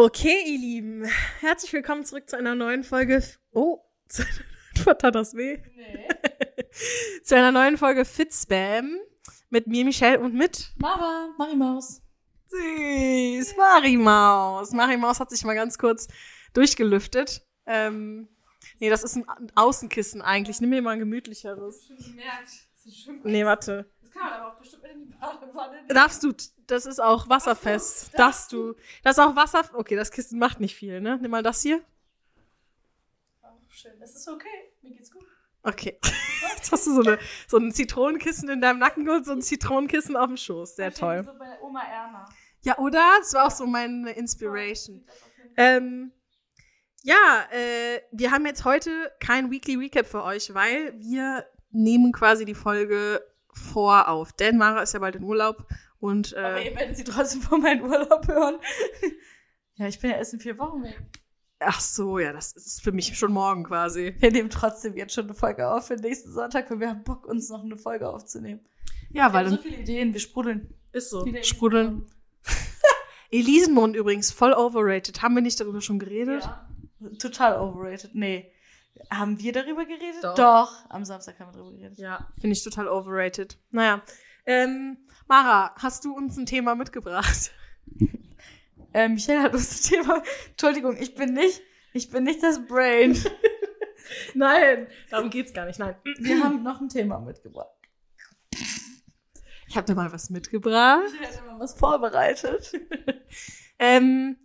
Okay, ihr Lieben, herzlich willkommen zurück zu einer neuen Folge. Oh, was hat das weh? Nee. zu einer neuen Folge Fitspam mit mir, Michelle und mit Mara, Marimaus. Süß, Marimaus. Marimaus hat sich mal ganz kurz durchgelüftet. Ähm, nee, das ist ein Außenkissen eigentlich. Nimm mir mal ein gemütlicheres. Schon gemerkt. Nee, warte. Das kann aber auch bestimmt in die Badewanne. Darfst du, das ist auch wasserfest. So, Darfst du. Das ist auch Wasser. Okay, das Kissen macht nicht viel, ne? Nimm mal das hier. Oh, schön. Das ist okay. Mir geht's gut. Okay. Jetzt hast du so, eine, so ein Zitronenkissen in deinem Nacken und so ein Zitronenkissen auf dem Schoß. Sehr toll. So bei Oma Erna. Ja, oder? Das war auch so meine Inspiration. Ähm, ja, äh, wir haben jetzt heute kein Weekly Recap für euch, weil wir nehmen quasi die Folge vor auf. Denn Mara ist ja bald in Urlaub und Aber äh, ihr werdet sie trotzdem von meinem Urlaub hören. ja, ich bin ja erst in vier Wochen weg. ach so, ja, das ist für mich schon morgen quasi. Wir nehmen trotzdem jetzt schon eine Folge auf für nächsten Sonntag, weil wir haben Bock, uns noch eine Folge aufzunehmen. Ja, Wir weil haben so viele Ideen, wir sprudeln. ist so. Viele Sprudeln. Elisenmond übrigens voll overrated. Haben wir nicht darüber schon geredet? Ja. Total overrated. Nee. Haben wir darüber geredet? Doch. Am Samstag haben wir darüber geredet. Ja, finde ich total overrated. Naja. Ähm, Mara, hast du uns ein Thema mitgebracht? Äh, Michelle hat uns das Thema. Entschuldigung, ich bin nicht, ich bin nicht das Brain. Nein, darum geht's gar nicht. Nein. Wir haben noch ein Thema mitgebracht. Ich habe dir mal was mitgebracht. Michelle hat immer was vorbereitet. Ähm,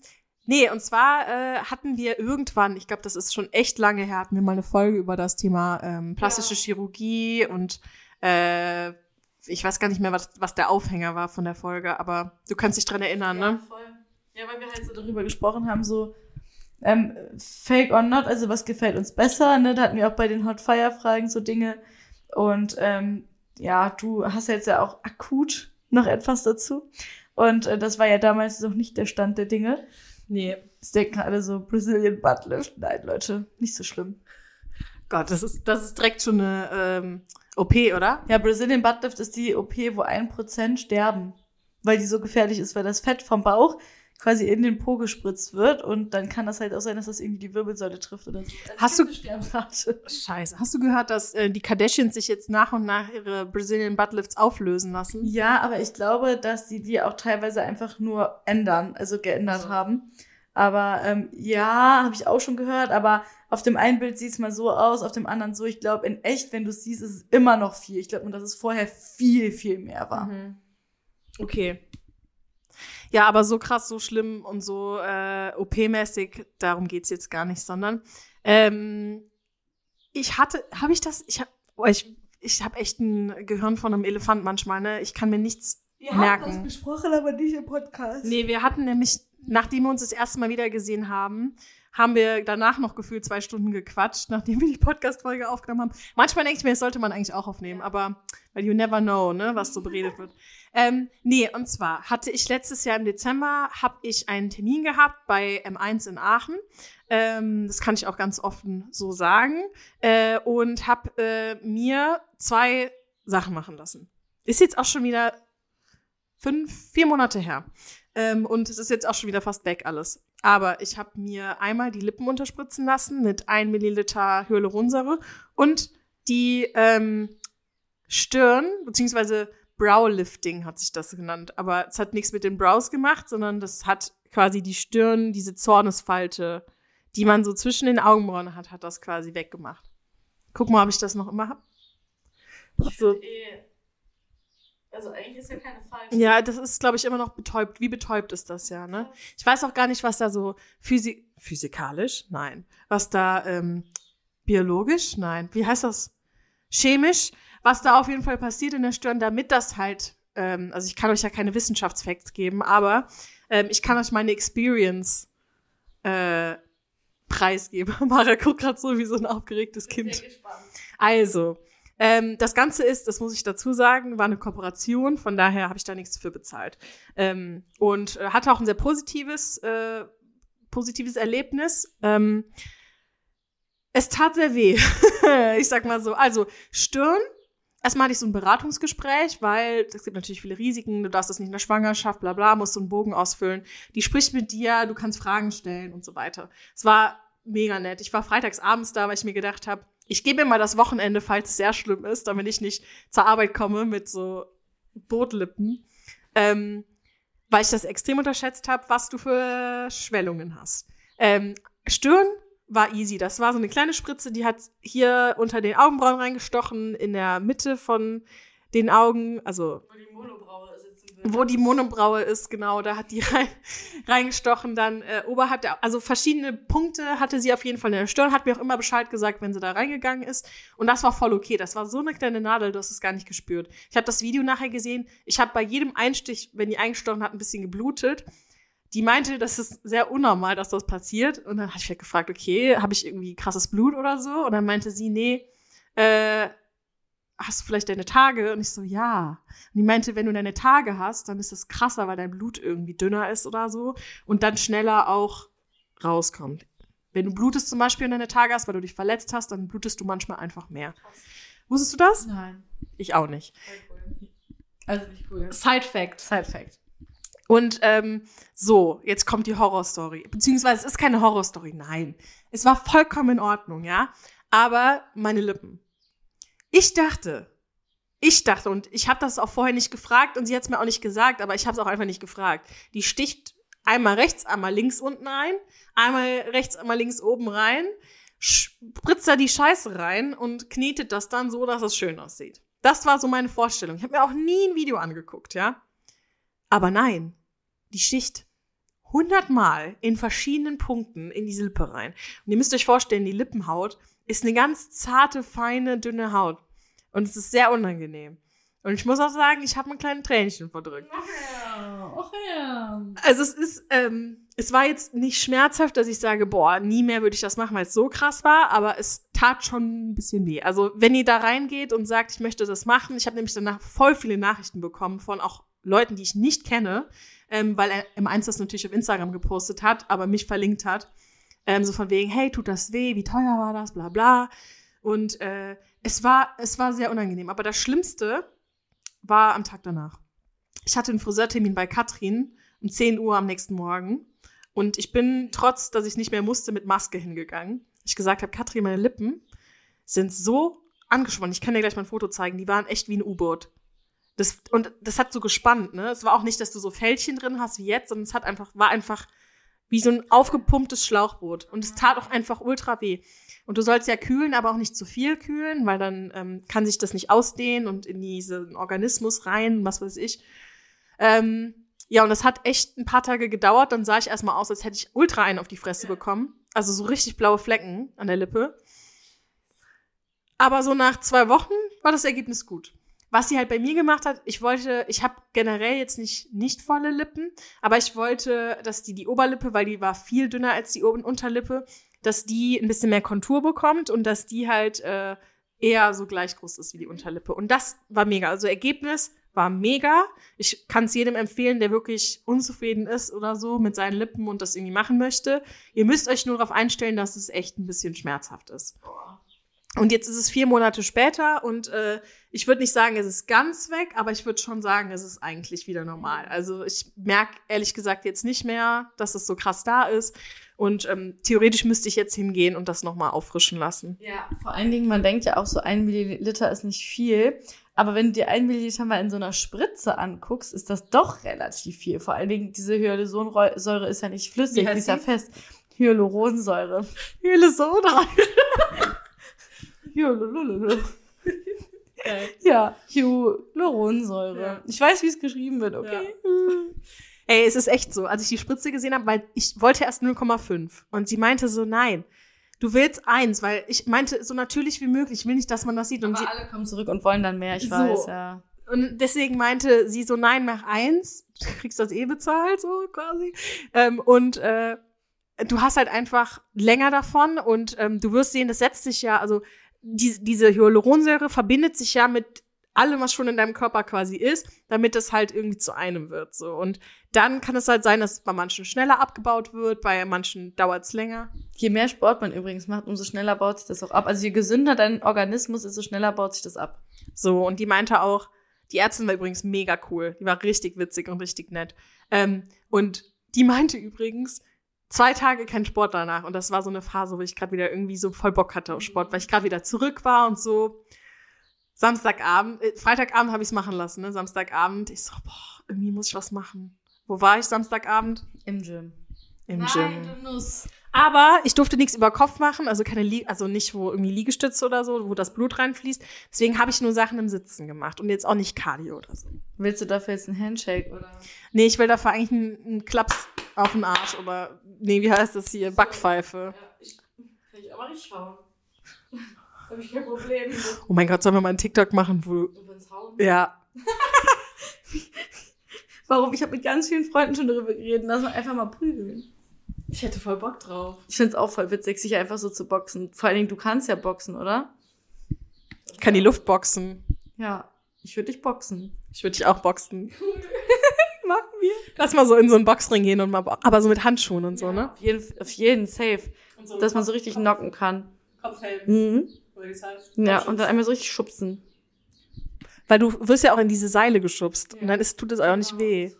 nee, und zwar äh, hatten wir irgendwann, ich glaube, das ist schon echt lange her, hatten wir mal eine Folge über das Thema ähm, plastische Ja. Chirurgie und äh, ich weiß gar nicht mehr, was, was der Aufhänger war von der Folge, aber du kannst dich dran erinnern, Ja, ne? voll. Ja, weil wir halt so darüber gesprochen haben, so ähm, Fake or not, also was gefällt uns besser, ne? Da hatten wir auch bei den Hot Fire Fragen so Dinge. Und ähm, ja, du hast jetzt ja auch akut noch etwas dazu. Und äh, das war ja damals noch nicht der Stand der Dinge. Nee. Es denken alle so Brazilian Butt Lift. Nein, Leute, nicht so schlimm. Gott, das ist, das ist direkt schon eine ähm, OP, oder? Ja, Brazilian Butt Lift ist die OP, wo ein Prozent sterben, weil die so gefährlich ist, weil das Fett vom Bauch quasi in den Po gespritzt wird und dann kann das halt auch sein, dass das irgendwie die Wirbelsäule trifft oder so. Hast du-? Scheiße. Hast du gehört, dass äh, die Kardashians sich jetzt nach und nach ihre Brazilian Buttlifts auflösen lassen? Ja, aber ich glaube, dass die die auch teilweise einfach nur ändern, also geändert So. haben. Aber ähm, ja, habe ich auch schon gehört, aber auf dem einen Bild sieht es mal so aus, auf dem anderen so. Ich glaube, in echt, wenn du es siehst, ist es immer noch viel. Ich glaube nur, dass es vorher viel, viel mehr war. Mhm. Okay. Ja, aber so krass, so schlimm und so äh, OP-mäßig, darum geht's jetzt gar nicht, sondern ähm, ich hatte, habe ich das, ich habe, oh, ich, ich habe echt ein Gehirn von einem Elefant manchmal, ne? Ich kann mir nichts Wir merken. haben das besprochen, aber nicht im Podcast. Nee, wir hatten nämlich, nachdem wir uns das erste Mal wieder gesehen haben, haben wir danach noch gefühlt zwei Stunden gequatscht, nachdem wir die Podcast-Folge aufgenommen haben. Manchmal denke ich mir, das sollte man eigentlich auch aufnehmen, aber weil you never know, ne, was so beredet wird. Ähm, nee, und zwar hatte ich letztes Jahr im Dezember, habe ich einen Termin gehabt bei M1 in Aachen. Ähm, das kann ich auch ganz offen so sagen. Äh, und habe äh, mir zwei Sachen machen lassen. Ist jetzt auch schon wieder fünf, vier Monate her. Ähm, und es ist jetzt auch schon wieder fast weg alles. Aber ich habe mir einmal die Lippen unterspritzen lassen mit 1 Milliliter Hyaluronsäure und die ähm, Stirn, beziehungsweise Browlifting hat sich das genannt. Aber es hat nichts mit den Brows gemacht, sondern das hat quasi die Stirn, diese Zornesfalte, die man so zwischen den Augenbrauen hat, hat das quasi weggemacht. Guck mal, ob ich das noch immer habe. So. eh, Also eigentlich ist ja keine falsche. Ja, das ist, glaube ich, immer noch betäubt. Wie betäubt ist das ja, ne? Ich weiß auch gar nicht, was da so physi physikalisch, nein. Was da ähm, biologisch, nein. Wie heißt das? Chemisch, was da auf jeden Fall passiert in der Stirn, damit das halt, ähm, also ich kann euch ja keine Wissenschaftsfacts geben, aber ähm, ich kann euch meine Experience äh, preisgeben. Mara guckt gerade so wie so ein aufgeregtes Kind. sehr gespannt. Also, ähm, das Ganze ist, das muss ich dazu sagen, war eine Kooperation, von daher habe ich da nichts für bezahlt. Ähm, und äh, hatte auch ein sehr positives, äh, positives Erlebnis. Ähm, es tat sehr weh. ich sag mal so. Also, Stirn, erstmal hatte ich so ein Beratungsgespräch, weil es gibt natürlich viele Risiken, du darfst das nicht in der Schwangerschaft, bla bla, musst so einen Bogen ausfüllen. Die spricht mit dir, du kannst Fragen stellen und so weiter. Es war mega nett. Ich war freitags abends da, weil ich mir gedacht habe, ich gebe mir mal das Wochenende, falls es sehr schlimm ist, damit ich nicht zur Arbeit komme mit so Bootlippen. Ähm, weil ich das extrem unterschätzt habe, was du für Schwellungen hast. Ähm, Stirn war easy. Das war so eine kleine Spritze, die hat hier unter den Augenbrauen reingestochen, in der Mitte von den Augen, also die Monobraue wo die Monobraue ist, genau, da hat die rein, reingestochen, dann äh, oberhalb der, also verschiedene Punkte hatte sie auf jeden Fall in der Stirn, hat mir auch immer Bescheid gesagt, wenn sie da reingegangen ist und das war voll okay, das war so eine kleine Nadel, du hast es gar nicht gespürt. Ich habe das Video nachher gesehen, ich habe bei jedem Einstich, wenn die eingestochen hat, ein bisschen geblutet. Die meinte, das ist sehr unnormal, dass das passiert und dann habe ich halt gefragt, okay, habe ich irgendwie krasses Blut oder so und dann meinte sie, nee, äh, hast du vielleicht deine Tage? Und ich so, ja. Und die meinte, wenn du deine Tage hast, dann ist das krasser, weil dein Blut irgendwie dünner ist oder so und dann schneller auch rauskommt. Wenn du blutest zum Beispiel und deine Tage hast, weil du dich verletzt hast, dann blutest du manchmal einfach mehr. Wusstest du das? Nein. Ich auch nicht. Also nicht cool. Side Fact. Side Fact. Und ähm, so, jetzt kommt die Horrorstory. Beziehungsweise es ist keine Horrorstory, nein. Es war vollkommen in Ordnung, ja. Aber meine Lippen. Ich dachte, ich dachte, und ich habe das auch vorher nicht gefragt und sie hat es mir auch nicht gesagt, aber ich habe es auch einfach nicht gefragt. Die sticht einmal rechts, einmal links unten ein, einmal rechts, einmal links oben rein, spritzt da die Scheiße rein und knetet das dann so, dass es schön aussieht. Das war so meine Vorstellung. Ich habe mir auch nie ein Video angeguckt, ja. Aber nein, die sticht hundertmal in verschiedenen Punkten in die Lippe rein. Und ihr müsst euch vorstellen, die Lippenhaut ist eine ganz zarte, feine, dünne Haut. Und es ist sehr unangenehm. Und ich muss auch sagen, ich habe ein kleines Tränchen verdrückt. Ach ja, ach ja. Also es ist, ähm, es war jetzt nicht schmerzhaft, dass ich sage, boah, nie mehr würde ich das machen, weil es so krass war, aber es tat schon ein bisschen weh. Also wenn ihr da reingeht und sagt, ich möchte das machen, ich habe nämlich danach voll viele Nachrichten bekommen von auch Leuten, die ich nicht kenne, ähm, weil er im Eins das natürlich auf Instagram gepostet hat, aber mich verlinkt hat. Ähm, so von wegen, hey, tut das weh, wie teuer war das, bla bla. Und äh, es war, es war sehr unangenehm. Aber das Schlimmste war am Tag danach. Ich hatte einen Friseurtermin bei Katrin um 10 Uhr am nächsten Morgen. Und ich bin, trotz dass ich nicht mehr musste, mit Maske hingegangen. Ich gesagt habe, Katrin, meine Lippen sind so angeschwollen. Ich kann dir gleich mal ein Foto zeigen. Die waren echt wie ein U-Boot. Das, und das hat so gespannt, ne? Es war auch nicht, dass du so Fältchen drin hast wie jetzt, sondern es hat einfach, war einfach wie so ein aufgepumptes Schlauchboot. Und es tat auch einfach ultra weh. Und du sollst ja kühlen, aber auch nicht zu viel kühlen, weil dann ähm, kann sich das nicht ausdehnen und in diesen Organismus rein, was weiß ich. Ähm, ja, und das hat echt ein paar Tage gedauert. Dann sah ich erstmal aus, als hätte ich ultra einen auf die Fresse bekommen. Also so richtig blaue Flecken an der Lippe. Aber so nach zwei Wochen war das Ergebnis gut. Was sie halt bei mir gemacht hat, ich wollte, ich habe generell jetzt nicht nicht volle Lippen, aber ich wollte, dass die die Oberlippe, weil die war viel dünner als die Unterlippe, dass die ein bisschen mehr Kontur bekommt und dass die halt äh, eher so gleich groß ist wie die Unterlippe. Und das war mega. Also Ergebnis war mega. Ich kann es jedem empfehlen, der wirklich unzufrieden ist oder so mit seinen Lippen und das irgendwie machen möchte. Ihr müsst euch nur darauf einstellen, dass es echt ein bisschen schmerzhaft ist. Und jetzt ist es vier Monate später und äh, ich würde nicht sagen, es ist ganz weg, aber ich würde schon sagen, es ist eigentlich wieder normal. Also ich merke ehrlich gesagt jetzt nicht mehr, dass es so krass da ist. Und ähm, theoretisch müsste ich jetzt hingehen und das nochmal auffrischen lassen. Ja, vor allen Dingen, man denkt ja auch so, ein Milliliter ist nicht viel. Aber wenn du dir ein Milliliter mal in so einer Spritze anguckst, ist das doch relativ viel. Vor allen Dingen, diese Hyaluronsäure ist ja nicht flüssig, die ist ja fest. Hyaluronsäure. Hyaluronsäure. Ja, Hyaluronsäure. Ja. Ich weiß, wie es geschrieben wird, okay? Ey, es ist echt so. Als ich die Spritze gesehen habe, weil ich wollte erst 0,5 und sie meinte so, nein, du willst eins, weil ich meinte so natürlich wie möglich, ich will nicht, dass man das sieht. Und, sie, Aber alle kommen zurück und wollen dann mehr, ich So. weiß, ja. und deswegen meinte sie so, nein, mach eins, du kriegst das eh bezahlt, so quasi. Ähm, und äh, du hast halt einfach länger davon und ähm, du wirst sehen, das setzt sich ja, also die, diese Hyaluronsäure verbindet sich ja mit allem, was schon in deinem Körper quasi ist, damit es halt irgendwie zu einem wird. So. Und dann kann es halt sein, dass es bei manchen schneller abgebaut wird, bei manchen dauert es länger. Je mehr Sport man übrigens macht, umso schneller baut sich das auch ab. Also je gesünder dein Organismus ist, so schneller baut sich das ab. So, und die meinte auch, die Ärztin war übrigens mega cool. Die war richtig witzig und richtig nett. Ähm, und die meinte übrigens, zwei Tage kein Sport danach. Und das war so eine Phase, wo ich gerade wieder irgendwie so voll Bock hatte auf Sport, weil ich gerade wieder zurück war und so. Samstagabend, äh, Freitagabend habe ich es machen lassen, ne? Samstagabend, ich so, boah, irgendwie muss ich was machen. Wo war ich Samstagabend? Im Gym. Im Nein, Gym. du Nuss. Aber ich durfte nichts über Kopf machen, also keine, Lie also nicht wo irgendwie Liegestütze oder so, wo das Blut reinfließt. Deswegen habe ich nur Sachen im Sitzen gemacht und jetzt auch nicht Cardio oder so. Willst du dafür jetzt einen Handshake oder? Nee, ich will dafür eigentlich einen, einen Klaps auf den Arsch oder, nee, wie heißt das hier? Backpfeife. Ja, ich, kann ich aber nicht schauen. Habe ich kein Problem mit. Oh mein Gott, sollen wir mal einen TikTok machen, wo, ja, Warum? Ich habe mit ganz vielen Freunden schon darüber geredet, lass mal einfach mal prügeln. Ich hätte voll Bock drauf. Ich find's auch voll witzig, sich einfach so zu boxen. Vor allen Dingen, du kannst ja boxen, oder? Ich kann die Luft boxen. Ja, ich würde dich boxen. Ich würde dich auch boxen. Machen wir. Lass mal so in so einen Boxring gehen und mal, aber so mit Handschuhen und so, ne? Auf jeden, auf jeden safe. Dass man so richtig knocken kann. Mhm. Ja, und dann einmal so richtig schubsen. Weil du wirst ja auch in diese Seile geschubst und dann ist, tut es auch nicht weh.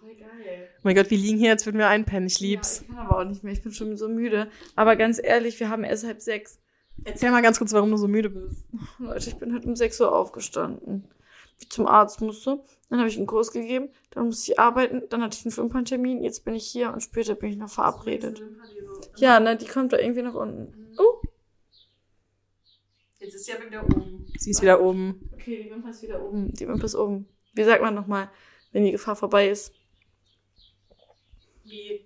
Oh mein Gott, wir liegen hier, jetzt würden wir einpennen. Ich lieb's. Ja, ich kann aber auch nicht mehr. Ich bin schon so müde. Aber ganz ehrlich, wir haben erst halb sechs. Erzähl mal ganz kurz, warum du so müde bist. Leute, ich bin heute um 6 Uhr aufgestanden. Wie ich zum Arzt musste. Dann habe ich einen Kurs gegeben. Dann musste ich arbeiten. Dann hatte ich einen Wimperntermin. Jetzt bin ich hier und später bin ich noch verabredet. Ja, ne, die kommt da irgendwie nach unten. Oh. Jetzt ist sie aber wieder oben. Sie ist wieder oben. Okay, die Wimper ist wieder oben. Die Wimper ist oben. Wie sagt man nochmal, wenn die Gefahr vorbei ist? Wie?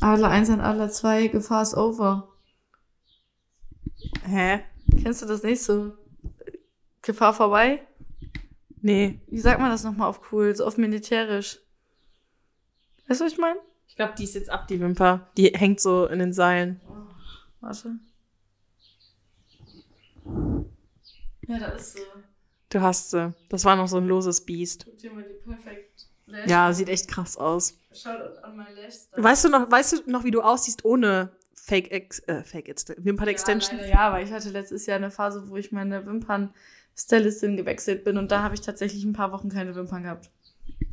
Adler 1 an Adler 2, Gefahr ist over. Hä? Kennst du das nicht so? Gefahr vorbei? Nee. Wie sagt man das nochmal auf cool? So auf militärisch. Weißt du, was ich meine? Ich glaube, die ist jetzt ab, die Wimper. Die hängt so in den Seilen. Warte. Ja, da ist sie. Du hast sie. Das war noch so ein loses Biest. Guck dir mal die perfekt Ja, sieht echt krass aus. Schaut an mein Lash. Weißt du noch, weißt du noch, wie du aussiehst ohne Fake Ex, äh, Fake Ex Wimpern Extensions? Ja, ja, weil ich hatte letztes Jahr eine Phase, wo ich meine Wimpern-Stylistin gewechselt bin und da habe ich tatsächlich ein paar Wochen keine Wimpern gehabt.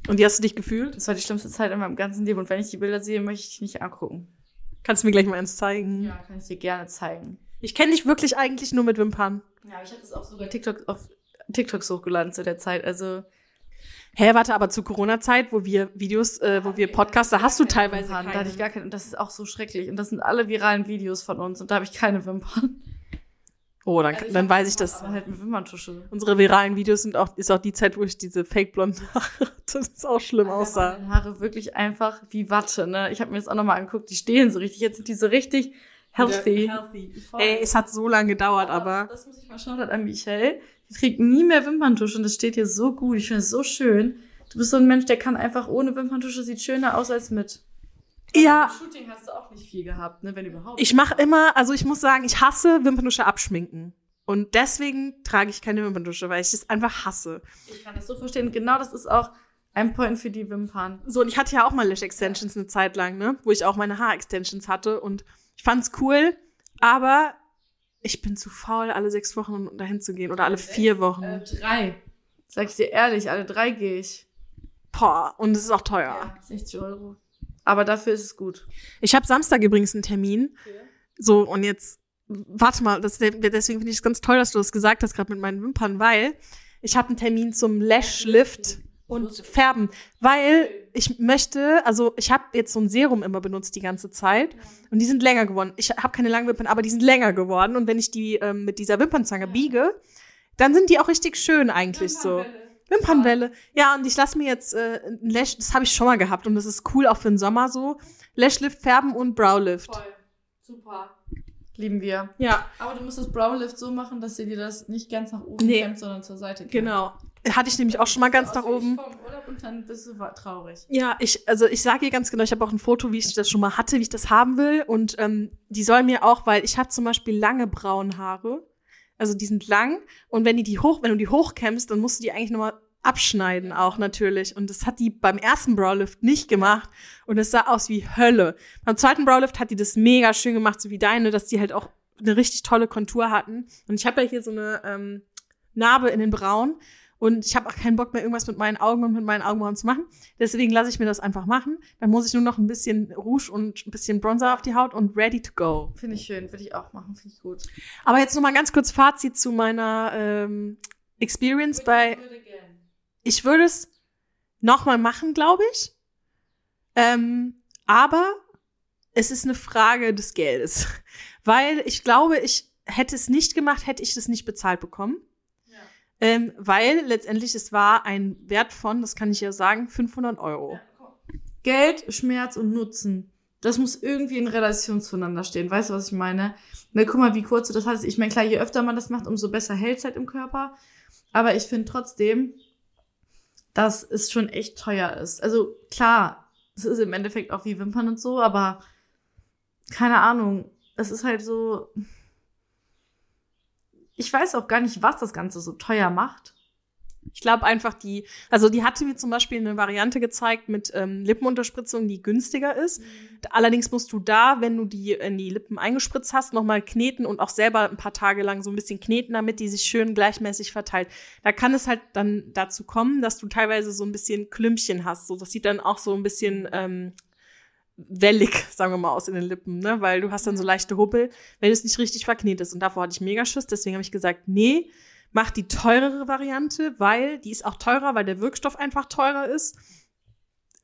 Und wie hast du dich gefühlt? Das war die schlimmste Zeit in meinem ganzen Leben und wenn ich die Bilder sehe, möchte ich nicht angucken. Kannst du mir gleich mal eins zeigen? Ja, kann ich dir gerne zeigen. Ich kenne dich wirklich eigentlich nur mit Wimpern. Ja, ich hatte es auch sogar TikTok auf TikToks hochgeladen zu der Zeit. Also Hä, warte, aber zu Corona-Zeit, wo wir Videos, äh, wo wir Podcasts, da hast du teilweise Wimpern. Da keine. hatte ich gar keine. Und das ist auch so schrecklich. Und das sind alle viralen Videos von uns. Und da habe ich keine Wimpern. Oh, dann, Also dann weiß ich das. Aber halt mit Wimperntusche. Unsere viralen Videos sind auch, ist auch die Zeit, wo ich diese fake-blonden Haare, das ist auch schlimm Aber aussah. Meine Haare wirklich einfach wie Watte, ne? Ich habe mir das auch nochmal angeguckt. Die stehen so richtig. Jetzt sind die so richtig healthy. Voll. Ey, es hat so lange gedauert, aber Das muss ich mal schauen, hat an Michelle. Die trägt nie mehr Wimperntusche und das steht hier so gut. Ich finde es so schön. Du bist so ein Mensch, der kann einfach ohne Wimperntusche, sieht schöner aus als mit. ja, Im Shooting hast du auch nicht viel gehabt, ne, wenn überhaupt. ich mache immer, also ich muss sagen, ich hasse Wimperntusche abschminken. Und deswegen trage ich keine Wimperntusche, weil ich das einfach hasse. Ich kann das so verstehen. Genau das ist auch ein Point für die Wimpern. So, und ich hatte ja auch mal Lash Extensions eine Zeit lang, ne? Wo ich auch meine Haarextensions hatte. Und ich fand's cool, aber ich bin zu faul, alle sechs Wochen dahin zu gehen. Oder alle vier Wochen. Äh, drei. Sag ich dir ehrlich, alle drei gehe ich. Boah, und es ist auch teuer. 60 Euro. Aber dafür ist es gut. Ich habe Samstag übrigens einen Termin. So, und jetzt, warte mal, das, deswegen finde ich es ganz toll, dass du das gesagt hast, gerade mit meinen Wimpern, weil ich habe einen Termin zum Lash-Lift und Färben, weil ich möchte, also ich habe jetzt so ein Serum immer benutzt die ganze Zeit und die sind länger geworden. Ich habe keine langen Wimpern, aber die sind länger geworden und wenn ich die ähm, mit dieser Wimpernzange biege, dann sind die auch richtig schön eigentlich so. Wimpernwelle. Ja, und ich lasse mir jetzt äh, ein Lash, das habe ich schon mal gehabt und das ist cool auch für den Sommer so. Lashlift färben und Browlift. Super. Lieben wir. Ja, Aber du musst das Browlift so machen, dass sie dir das nicht ganz nach oben Nee. kämmt, sondern zur Seite kämmt. genau. Hatte ich nämlich auch schon mal ganz nach oben. Und dann bist du traurig. Ja, ich, also ich sage ihr ganz genau, ich habe auch ein Foto, wie ich das schon mal hatte, wie ich das haben will. Und ähm, die soll mir auch, weil ich habe zum Beispiel lange braune Haare. also die sind lang und wenn die die hoch, wenn du die hochkämmst, dann musst du die eigentlich nochmal abschneiden auch natürlich. Und das hat die beim ersten Browlift nicht gemacht. Und es sah aus wie Hölle. Beim zweiten Browlift hat die das mega schön gemacht, so wie deine, dass die halt auch eine richtig tolle Kontur hatten. Und ich habe ja hier so eine ähm, Narbe in den Brauen. Und ich habe auch keinen Bock mehr, irgendwas mit meinen Augen und mit meinen Augenbrauen zu machen. Deswegen lasse ich mir das einfach machen. Dann muss ich nur noch ein bisschen Rouge und ein bisschen Bronzer auf die Haut und ready to go. Finde ich schön, würde ich auch machen, finde ich gut. Aber jetzt noch mal ganz kurz Fazit zu meiner ähm, Experience bei. Ich würde es noch mal machen, glaube ich. Ähm, aber es ist eine Frage des Geldes, weil ich glaube, ich hätte es nicht gemacht, hätte ich das nicht bezahlt bekommen. Ähm, weil letztendlich es war ein Wert von, das kann ich ja sagen, 500 Euro. Geld, Schmerz und Nutzen. Das muss irgendwie in Relation zueinander stehen. Weißt du, was ich meine? Na, guck mal, wie kurz du das hast. Ich meine, klar, je öfter man das macht, umso besser hält es halt im Körper. Aber ich finde trotzdem, dass es schon echt teuer ist. Also klar, es ist im Endeffekt auch wie Wimpern und so, aber keine Ahnung. Es ist halt so, ich weiß auch gar nicht, was das Ganze so teuer macht. Ich glaube einfach die, also die hatte mir zum Beispiel eine Variante gezeigt mit ähm, Lippenunterspritzung, die günstiger ist. Mhm. Allerdings musst du da, wenn du die in die Lippen eingespritzt hast, nochmal kneten und auch selber ein paar Tage lang so ein bisschen kneten, damit die sich schön gleichmäßig verteilt. Da kann es halt dann dazu kommen, dass du teilweise so ein bisschen Klümpchen hast. So, das sieht dann auch so ein bisschen ähm, wellig, sagen wir mal, aus in den Lippen, ne? Weil du hast dann so leichte Huppel, wenn es nicht richtig verknetet ist. Und davor hatte ich mega Schiss, deswegen habe ich gesagt, nee, mach die teurere Variante, weil die ist auch teurer, weil der Wirkstoff einfach teurer ist.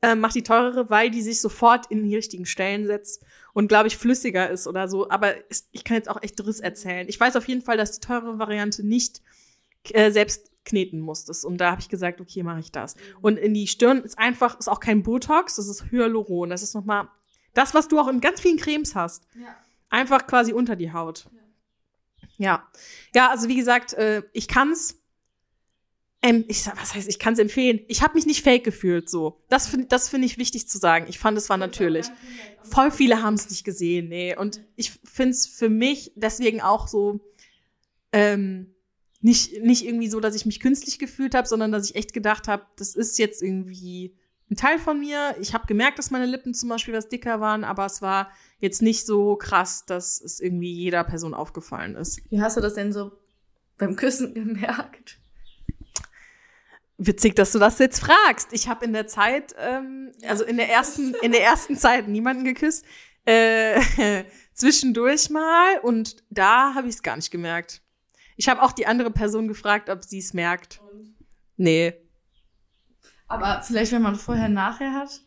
Äh, mach die teurere, weil die sich sofort in die richtigen Stellen setzt und, glaube ich, flüssiger ist oder so. Aber ich kann jetzt auch echt Driss erzählen. Ich weiß auf jeden Fall, dass die teurere Variante nicht äh, selbst kneten musstest. Und da habe ich gesagt, okay, mache ich das. Und in die Stirn ist einfach, ist auch kein Botox, das ist Hyaluron. Das ist nochmal das, was du auch in ganz vielen Cremes hast. Ja. Einfach quasi unter die Haut. Ja. Ja, also wie gesagt, äh, ich kann's. Ähm, ich was heißt, ich kann's empfehlen. Ich habe mich nicht fake gefühlt so. Das finde das finde ich wichtig zu sagen. Ich fand, es war natürlich. Voll viele haben es nicht gesehen, nee. Und ich finde es für mich deswegen auch so ähm, nicht, nicht irgendwie so, dass ich mich künstlich gefühlt habe, sondern dass ich echt gedacht habe, das ist jetzt irgendwie ein Teil von mir. Ich habe gemerkt, dass meine Lippen zum Beispiel was dicker waren, aber es war jetzt nicht so krass, dass es irgendwie jeder Person aufgefallen ist. Wie hast du das denn so beim Küssen gemerkt? Witzig, dass du das jetzt fragst. Ich habe in der Zeit, ähm, also in der ersten, in der ersten Zeit niemanden geküsst. Äh, zwischendurch mal und da habe ich es gar nicht gemerkt. Ich habe auch die andere Person gefragt, ob sie es merkt. Und? Nee. Aber vielleicht, wenn man vorher nachher hat?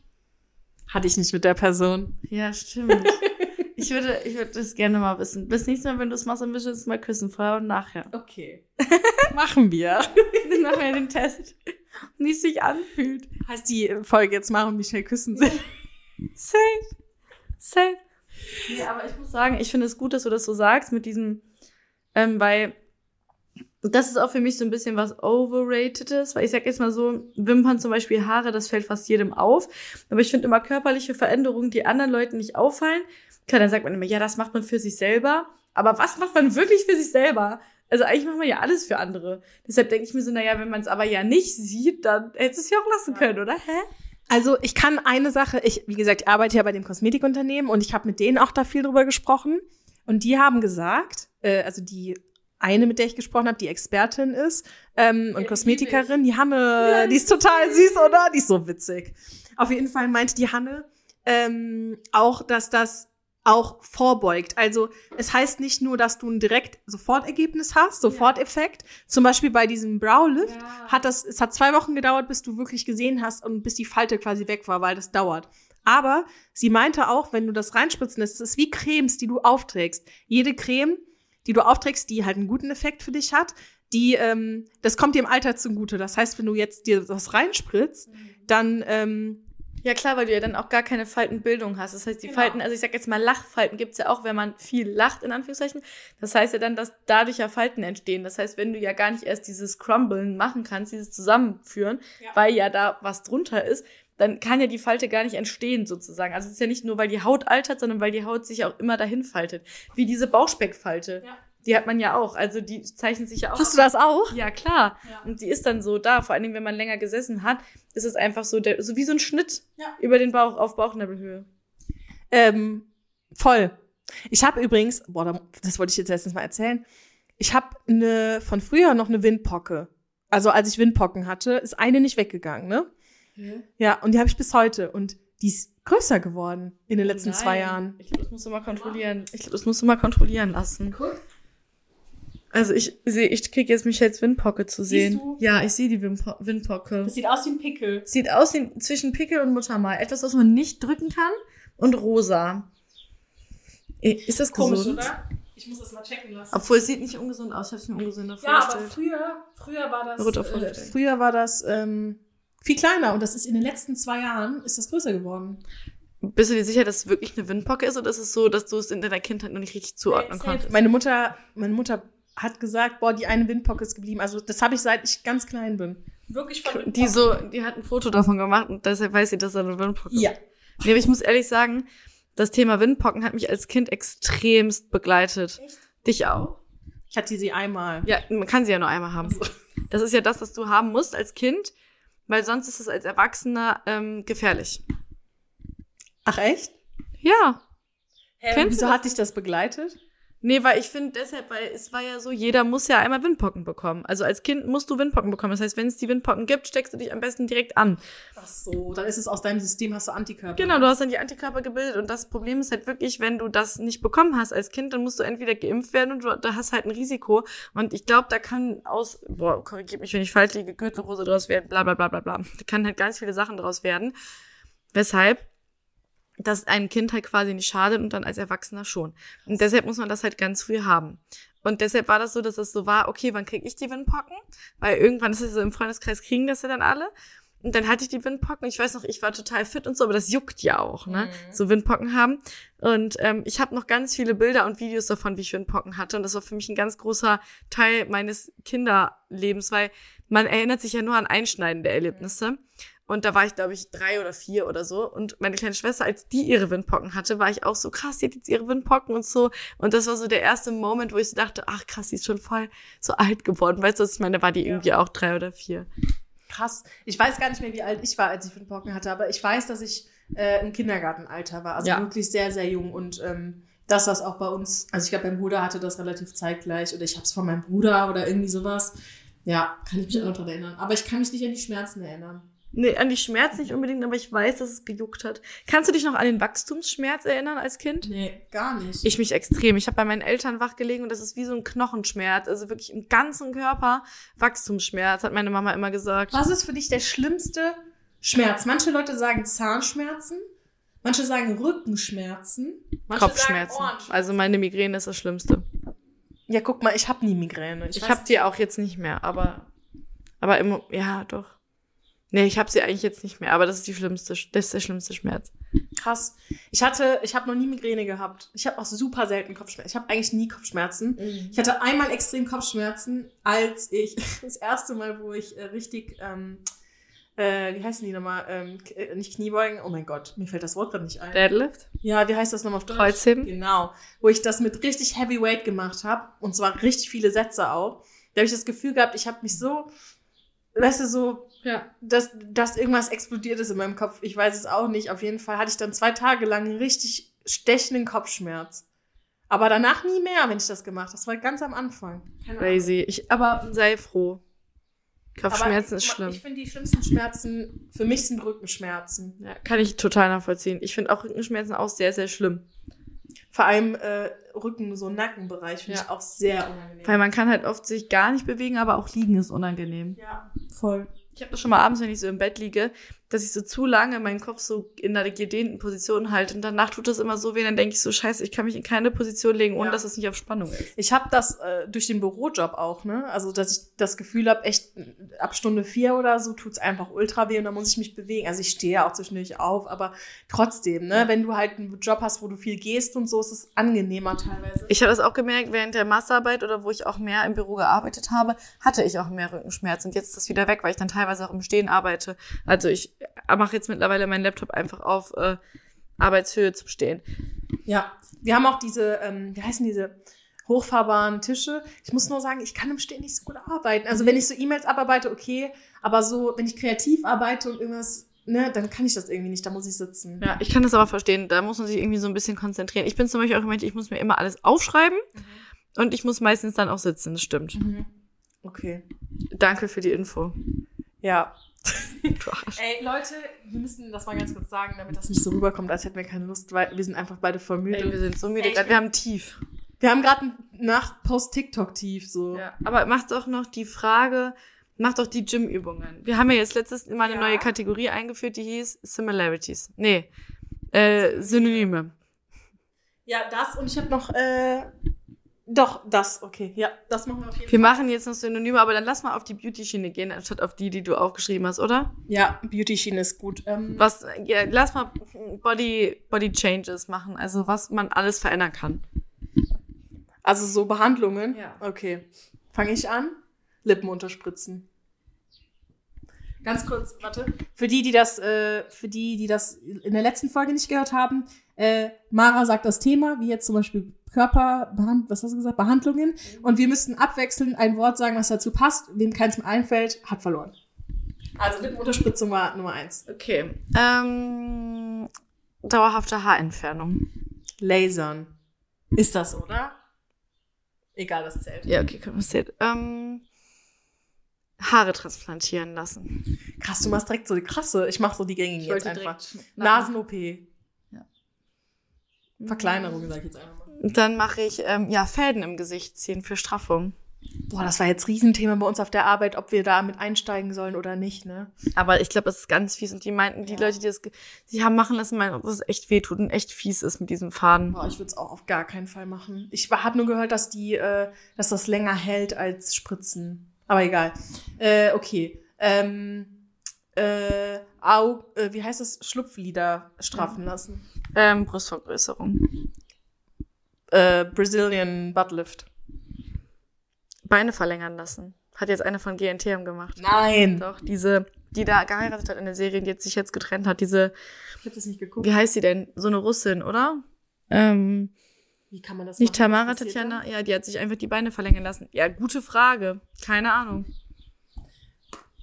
Hatte ich nicht mit der Person. Ja, stimmt. ich würde, ich würde das gerne mal wissen. Bis nächstes Mal, wenn du es machst, dann müssen wir uns mal küssen, vorher und nachher. Okay. Machen wir. dann machen wir den Test. Wie es sich anfühlt. Heißt die Folge jetzt machen, wie schnell küssen sind? Safe. Safe. Nee, aber ich muss sagen, ich finde es gut, dass du das so sagst mit diesem, ähm, weil das ist auch für mich so ein bisschen was Overratedes, weil ich sag jetzt mal so, Wimpern zum Beispiel, Haare, das fällt fast jedem auf. Aber ich finde immer körperliche Veränderungen, die anderen Leuten nicht auffallen. Klar, dann sagt man immer, ja, das macht man für sich selber. Aber was macht man wirklich für sich selber? Also eigentlich macht man ja alles für andere. Deshalb denke ich mir so, naja, wenn man es aber ja nicht sieht, dann hätte es ja auch lassen können, oder? Hä? Also ich kann eine Sache, ich, wie gesagt, ich arbeite ja bei dem Kosmetikunternehmen und ich habe mit denen auch da viel drüber gesprochen. Und die haben gesagt, äh, also die eine, mit der ich gesprochen habe, die Expertin ist ähm, und ja, Kosmetikerin, die Hanne, die ist total süß, oder? Die ist so witzig. Auf jeden Fall meinte die Hanne ähm, auch, dass das auch vorbeugt. Also es heißt nicht nur, dass du ein direkt Sofortergebnis hast, Soforteffekt. Ja. Zum Beispiel bei diesem Browlift ja. hat das, es hat zwei Wochen gedauert, bis du wirklich gesehen hast und bis die Falte quasi weg war, weil das dauert. Aber sie meinte auch, wenn du das reinspritzen lässt, es ist wie Cremes, die du aufträgst. Jede Creme die du aufträgst, die halt einen guten Effekt für dich hat, die, ähm, das kommt dir im Alter zugute. Das heißt, wenn du jetzt dir das reinspritzt, mhm. dann ähm, ja klar, weil du ja dann auch gar keine Faltenbildung hast. Das heißt, die genau. Falten, also ich sag jetzt mal Lachfalten gibt's ja auch, wenn man viel lacht, in Anführungszeichen. Das heißt ja dann, dass dadurch ja Falten entstehen. Das heißt, wenn du ja gar nicht erst dieses Crumblen machen kannst, dieses Zusammenführen, ja. weil ja da was drunter ist, dann kann ja die Falte gar nicht entstehen sozusagen. Also es ist ja nicht nur, weil die Haut altert, sondern weil die Haut sich auch immer dahin faltet. Wie diese Bauchspeckfalte. Ja. Die hat man ja auch. Also die zeichnet sich ja auch. Hast du das auch? Ja, klar. Ja. Und die ist dann so da. Vor allen Dingen, wenn man länger gesessen hat, ist es einfach so, der, so wie so ein Schnitt Ja. über den Bauch auf Bauchnabelhöhe. Ähm, voll. Ich habe übrigens, boah, da- das wollte ich jetzt letztens mal erzählen. Ich habe eine von früher noch eine Windpocke. Also als ich Windpocken hatte, ist eine nicht weggegangen, ne? Ja, und die habe ich bis heute und die ist größer geworden in den letzten zwei Jahren. Ich glaube, das musst du mal kontrollieren. Ich glaube, das musst du mal kontrollieren lassen. Also ich sehe, ich krieg jetzt Michelles Windpocke zu sehen. Siehst du? Ja, ich sehe die Windpo Windpocke. sieht aus wie ein Pickel. Sieht aus wie zwischen Pickel und Muttermal. Etwas, was man nicht drücken kann und rosa. Ist das gesund? Ich muss das mal checken lassen. Obwohl es sieht nicht ungesund aus. Ich habe es mir ungesünder Ja, aber vorgestellt. früher, früher war das, äh, früher war das ähm, viel kleiner und das ist in den letzten zwei Jahren ist das größer geworden. Bist du dir sicher, dass es wirklich eine Windpocke ist oder ist es so, dass du es in deiner Kindheit noch nicht richtig zuordnen konntest? Meine Mutter, meine Mutter hat gesagt, boah, die eine Windpocke ist geblieben. Also das habe ich seit ich ganz klein bin. Wirklich von Die so, die hat ein Foto davon gemacht und deshalb weiß sie, dass da eine Windpocke ist. Ja. Nee, aber ich muss ehrlich sagen, das Thema Windpocken hat mich als Kind extremst begleitet. Echt? Dich auch? Ich hatte sie einmal. Ja, man kann sie ja nur einmal haben. Das ist ja das, was du haben musst als Kind, weil sonst ist es als Erwachsener ähm, gefährlich. Ach echt? Ja. Hä, Kennst wieso hat dich das begleitet? Nee, weil ich finde deshalb, weil es war ja so, jeder muss ja einmal Windpocken bekommen. Also als Kind musst du Windpocken bekommen. Das heißt, wenn es die Windpocken gibt, steckst du dich am besten direkt an. Ach so, dann ist es aus deinem System, hast du Antikörper. Genau, du hast dann die Antikörper gebildet und das Problem ist halt wirklich, wenn du das nicht bekommen hast als Kind, dann musst du entweder geimpft werden und du da hast halt ein Risiko. Und ich glaube, da kann aus, boah, korrigiert mich, wenn ich falsch liege, Gürtelrose draus werden, bla bla bla bla bla. Da kann halt ganz viele Sachen draus werden. Weshalb das einem Kind halt quasi nicht schadet und dann als Erwachsener schon. Und deshalb muss man das halt ganz früh haben. Und deshalb war das so, dass es so war, okay, wann krieg ich die Windpocken? Weil irgendwann ist es so im Freundeskreis kriegen das ja dann alle. Und dann hatte ich die Windpocken. Ich weiß noch, ich war total fit und so, aber das juckt ja auch, ne? Mhm. So Windpocken haben. Und ähm, ich habe noch ganz viele Bilder und Videos davon, wie ich Windpocken hatte. Und das war für mich ein ganz großer Teil meines Kinderlebens, weil man erinnert sich ja nur an einschneidende Erlebnisse. Und da war ich, glaube ich, drei oder vier oder so. Und meine kleine Schwester, als die ihre Windpocken hatte, war ich auch so krass, die hat jetzt ihre Windpocken und so. Und das war so der erste Moment, wo ich so dachte, ach krass, die ist schon voll so alt geworden. Weißt du, was ich meine? Da war die Ja. irgendwie auch drei oder vier. Krass. Ich weiß gar nicht mehr, wie alt ich war, als ich Windpocken hatte, aber ich weiß, dass ich äh, im Kindergartenalter war. Also Ja. wirklich sehr, sehr jung. Und ähm, das, was auch bei uns, also ich glaube, mein Bruder hatte das relativ zeitgleich oder ich habe es von meinem Bruder oder irgendwie sowas. Ja, kann ich mich auch noch dran erinnern. Aber ich kann mich nicht an die Schmerzen erinnern. Nee, an die Schmerzen nicht unbedingt, aber ich weiß, dass es gejuckt hat. Kannst du dich noch an den Wachstumsschmerz erinnern als Kind? Nee, gar nicht. Ich mich extrem. Ich habe bei meinen Eltern wach gelegen und das ist wie so ein Knochenschmerz. Also wirklich im ganzen Körper Wachstumsschmerz, hat meine Mama immer gesagt. Was ist für dich der schlimmste Schmerz? Manche Leute sagen Zahnschmerzen, manche sagen Rückenschmerzen, manche Kopfschmerzen. sagen Ohrenschmerzen. Also meine Migräne ist das Schlimmste. ja, guck mal, ich habe nie Migräne. Ich, weiß habe die auch jetzt nicht mehr, aber aber immer ja, doch. Nee, ich habe sie eigentlich jetzt nicht mehr, aber das ist die schlimmste das ist der schlimmste Schmerz. Krass. Ich hatte, ich habe noch nie Migräne gehabt. Ich habe auch super selten Kopfschmerzen. Ich habe eigentlich nie Kopfschmerzen. Ich hatte einmal extrem Kopfschmerzen, als ich das erste Mal, wo ich äh, richtig, ähm, äh, wie heißen die nochmal, ähm, äh, nicht Kniebeugen, oh mein Gott, mir fällt das Wort gerade nicht ein. Deadlift? Ja, wie heißt das nochmal auf Deutsch? Kreuzheben? Genau. Wo ich das mit richtig Heavy Weight gemacht habe. Und zwar richtig viele Sätze auch. Da habe ich das Gefühl gehabt, ich habe mich so, weißt du, so Ja. dass, dass irgendwas explodiert ist in meinem Kopf. Ich weiß es auch nicht. Auf jeden Fall hatte ich dann zwei Tage lang einen richtig stechenden Kopfschmerz. Aber danach nie mehr, wenn ich das gemacht habe. Das war ganz am Anfang. Keine Ahnung. Crazy. Ich aber sei froh. Kopfschmerzen Aber ist schlimm. Ich finde, die schlimmsten Schmerzen für mich sind Rückenschmerzen. Ja, kann ich total nachvollziehen. Ich finde auch Rückenschmerzen auch sehr, sehr schlimm. Vor allem äh, Rücken, so Nackenbereich, finde Ja. ich auch sehr unangenehm. Weil man kann halt oft sich gar nicht bewegen, aber auch liegen ist unangenehm. ja, voll. Ich habe das schon mal abends, wenn ich so im Bett liege, dass ich so zu lange meinen Kopf so in einer gedehnten Position halte und danach tut das immer so weh, dann denke ich so, scheiße, ich kann mich in keine Position legen, ohne Ja. dass es nicht auf Spannung ist. Ich habe das äh, durch den Bürojob auch, ne? Also, dass ich das Gefühl habe, echt ab Stunde vier oder so tut's einfach ultra weh und dann muss ich mich bewegen. Also ich stehe ja auch zwischendurch auf, aber trotzdem, ne? Wenn du halt einen Job hast, wo du viel gehst und so, ist es angenehmer teilweise. Ich habe das auch gemerkt, während der Masterarbeit oder wo ich auch mehr im Büro gearbeitet habe, hatte ich auch mehr Rückenschmerz und jetzt ist das wieder weg, weil ich dann teilweise auch im Stehen arbeite. Also ich mache jetzt mittlerweile meinen Laptop einfach auf äh, Arbeitshöhe zum Stehen. Ja, wir haben auch diese, ähm, wie heißen diese hochfahrbaren Tische. Ich muss nur sagen, ich kann im Stehen nicht so gut arbeiten. Also wenn ich so E-Mails abarbeite, okay, aber so, wenn ich kreativ arbeite und irgendwas, ne, dann kann ich das irgendwie nicht, da muss ich sitzen. Ja, ich kann das aber verstehen. Da muss man sich irgendwie so ein bisschen konzentrieren. Ich bin zum Beispiel auch jemand, ich muss mir immer alles aufschreiben und ich muss meistens dann auch sitzen, das stimmt. Mhm. Okay. Danke für die Info. Ja. Ey, Leute, wir müssen das mal ganz kurz sagen, damit das nicht so rüberkommt, als hätten wir keine Lust, weil wir sind einfach beide voll müde. Ey, wir sind so müde Ey, gerade. Wir haben tief. Wir haben gerade nach Post-TikTok-Tief so. Ja, aber mach doch noch die Frage, mach doch die Gym-Übungen. Wir haben ja jetzt letztes Mal eine Ja. neue Kategorie eingeführt, die hieß Similarities. Nee, äh, Synonyme. Ja, das und ich habe noch, äh, doch, das, okay. Ja, das machen wir auf jeden Wir machen jetzt noch Synonyme, aber dann lass mal auf die Beauty-Schiene gehen, anstatt auf die, die du aufgeschrieben hast, oder? Ja, Beauty-Schiene ist gut. Ähm, Was, ja, lass mal Body, Body Changes machen, also was man alles verändern kann. also so Behandlungen? Ja. Okay. Fange ich an? Lippen unterspritzen. Ganz kurz, warte. Für die, die das, äh, für die, die das in der letzten Folge nicht gehört haben, äh, Mara sagt das Thema, wie jetzt zum Beispiel Körperbehand, was hast du gesagt, Behandlungen. Und wir müssten abwechselnd ein Wort sagen, was dazu passt. Wem keins mehr einfällt, hat verloren. Also Lippenunterspritzung war Nummer eins. Okay. Ähm, dauerhafte Haarentfernung. Lasern. Ist das, oder? Egal, das zählt. Ja, okay, können wir sehen. Ähm, Haare transplantieren lassen. Krass, du machst direkt so die krasse. Ich mach so die gängigen jetzt einfach. Nasen. Nasen-OP. Verkleinerung, sag ich jetzt einfach Dann mache ich ähm, ja Fäden im Gesicht ziehen für Straffung. Boah, das war jetzt Riesenthema bei uns auf der Arbeit, ob wir da mit einsteigen sollen oder nicht, ne? Aber ich glaube, das ist ganz fies. Und die meinten, die Ja. Leute, die das die haben machen lassen, meinten, dass es echt wehtut und echt fies ist mit diesem Faden. Boah, ich würde es auch auf gar keinen Fall machen. Ich habe nur gehört, dass die, äh, dass das länger hält als Spritzen. Aber egal. Äh, okay. Ähm, äh, Au, äh, wie heißt das? Schlupflider straffen lassen. Ähm, Brustvergrößerung. Äh, Brazilian Buttlift. Beine verlängern lassen. Hat jetzt eine von GNTM gemacht. Nein. Doch, diese, die da geheiratet hat in der Serie, die jetzt sich jetzt getrennt hat, diese, Ich hab das nicht geguckt. wie heißt sie denn? So eine Russin, oder? Ähm, Wie kann man das nicht machen? Tamara Tatjana? Ja, die hat sich einfach die Beine verlängern lassen. Ja, gute Frage. Keine Ahnung.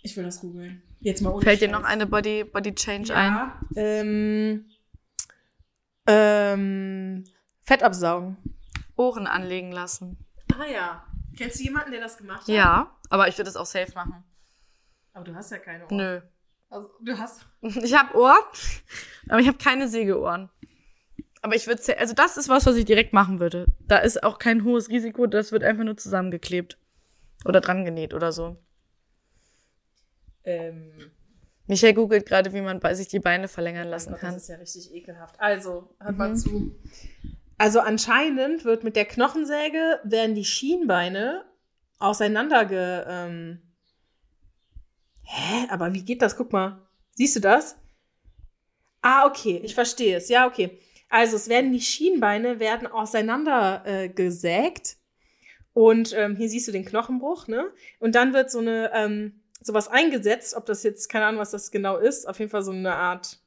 Ich will das googeln. Jetzt mal ohne Fällt dir Scheiß. noch eine Body, Body Change ein? Ja. Ähm, ähm, Fett absaugen. Ohren anlegen lassen. Ah ja. Kennst du jemanden, der das gemacht hat? Ja, aber ich würde es auch safe machen. Aber du hast ja keine Ohren. Nö. Also, du hast. Ich habe Ohren, aber ich habe keine Sägeohren. Aber ich würde, also das ist was, was ich direkt machen würde. Da ist auch kein hohes Risiko, das wird einfach nur zusammengeklebt. Oder dran genäht oder so. Ähm, Michael googelt gerade, wie man sich die Beine verlängern lassen Gott, kann. Das ist ja richtig ekelhaft. Also, hört mal Mhm. zu. Also anscheinend wird mit der Knochensäge werden die Schienbeine auseinander ge. Ähm Hä? Aber wie geht das? Guck mal. Siehst du das? Ah, okay. Ich verstehe es. Ja, okay. Also es werden die Schienbeine werden auseinander äh, gesägt. Und ähm, hier siehst du den Knochenbruch, ne? Und dann wird so eine ähm, sowas eingesetzt, ob das jetzt, keine Ahnung, was das genau ist, auf jeden Fall so eine Art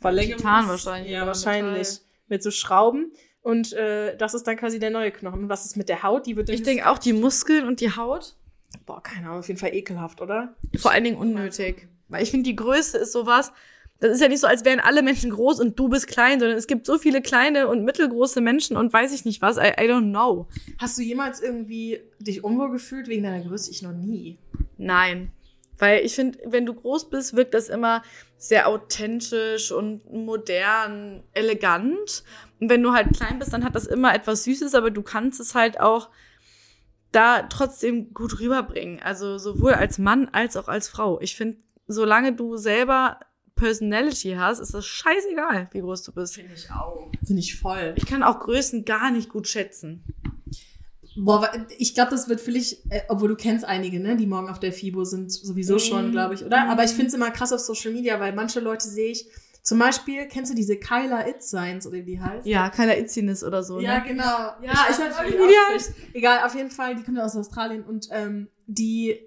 Verlängerung. Titan wahrscheinlich, Ja, wahrscheinlich. Metall. Mit so Schrauben. Und äh, das ist dann quasi der neue Knochen. Und was ist mit der Haut? Die wird Ich denke auch die Muskeln und die Haut. Boah, keine Ahnung, auf jeden Fall ekelhaft, oder? Vor allen Dingen unnötig. Weil ich finde, die Größe ist sowas. Das ist ja nicht so, als wären alle Menschen groß und du bist klein, sondern es gibt so viele kleine und mittelgroße Menschen und weiß ich nicht was. I, I don't know. Hast du jemals irgendwie dich unwohl gefühlt wegen deiner Größe? Ich noch nie. Nein. Weil ich finde, wenn du groß bist, wirkt das immer sehr authentisch und modern, elegant. Und wenn du halt klein bist, dann hat das immer etwas Süßes, aber du kannst es halt auch da trotzdem gut rüberbringen. Also sowohl als Mann als auch als Frau. Ich finde, solange du selber Personality hast, ist das scheißegal, wie groß du bist. Finde ich auch. Finde ich voll. Ich kann auch Größen gar nicht gut schätzen. Boah, ich glaube, das wird völlig, äh, obwohl du kennst einige, ne, die morgen auf der FIBO sind, sowieso Mhm. schon, glaube ich, oder? Aber ich finde es immer krass auf Social Media, weil manche Leute sehe ich, zum Beispiel, kennst du diese Kyla It Signs oder wie die heißt? Ja, keiner Itziness oder so. Ja, ne? genau. Ja, ich, ich weiß nicht, wie die. Egal, auf jeden Fall, die kommt ja aus Australien und ähm, die,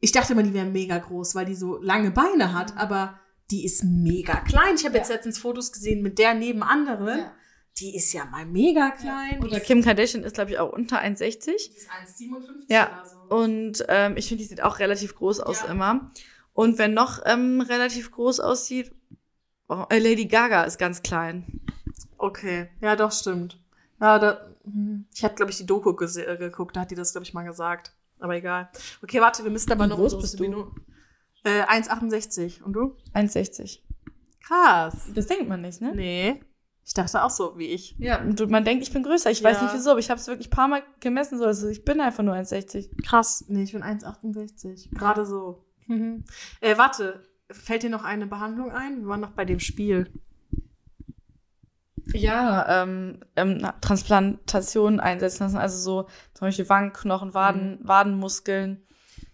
ich dachte immer, die wäre mega groß, weil die so lange Beine hat, aber die ist mega klein. Ich habe jetzt letztens Fotos gesehen mit der neben anderen. Ja. Die ist ja mal mega klein. Oder Kim Kardashian ist, glaube ich, auch unter 1,60. Die ist 1,57 Ja. oder so. Und ähm, ich finde, die sieht auch relativ groß aus Ja. immer. Und wer noch ähm, relativ groß aussieht, oh, äh, Lady Gaga ist ganz klein. Okay, ja, doch, stimmt. Ja, da, hm. ich habe, glaube ich, die Doku äh, geguckt, da hat die das, glaube ich, mal gesagt. Aber egal. Okay, warte, wir müssen aber Wie noch groß unsere bist du? Äh, 1,68. Und du? 1,60. Krass. Das denkt man nicht, ne? Nee. Ich dachte auch so wie ich. Ja, man denkt, ich bin größer. Ich weiß Ja. nicht wieso, aber ich habe es wirklich ein paar Mal gemessen. So. Also ich bin einfach nur 1,60. Krass. Nee, ich bin 1,68. Gerade so. Mhm. Äh, warte, fällt dir noch eine Behandlung ein? Wir waren noch bei dem Spiel. Ja, ähm, ähm, Transplantationen einsetzen lassen. Also so zum Beispiel Wangenknochen, Waden, Wadenmuskeln.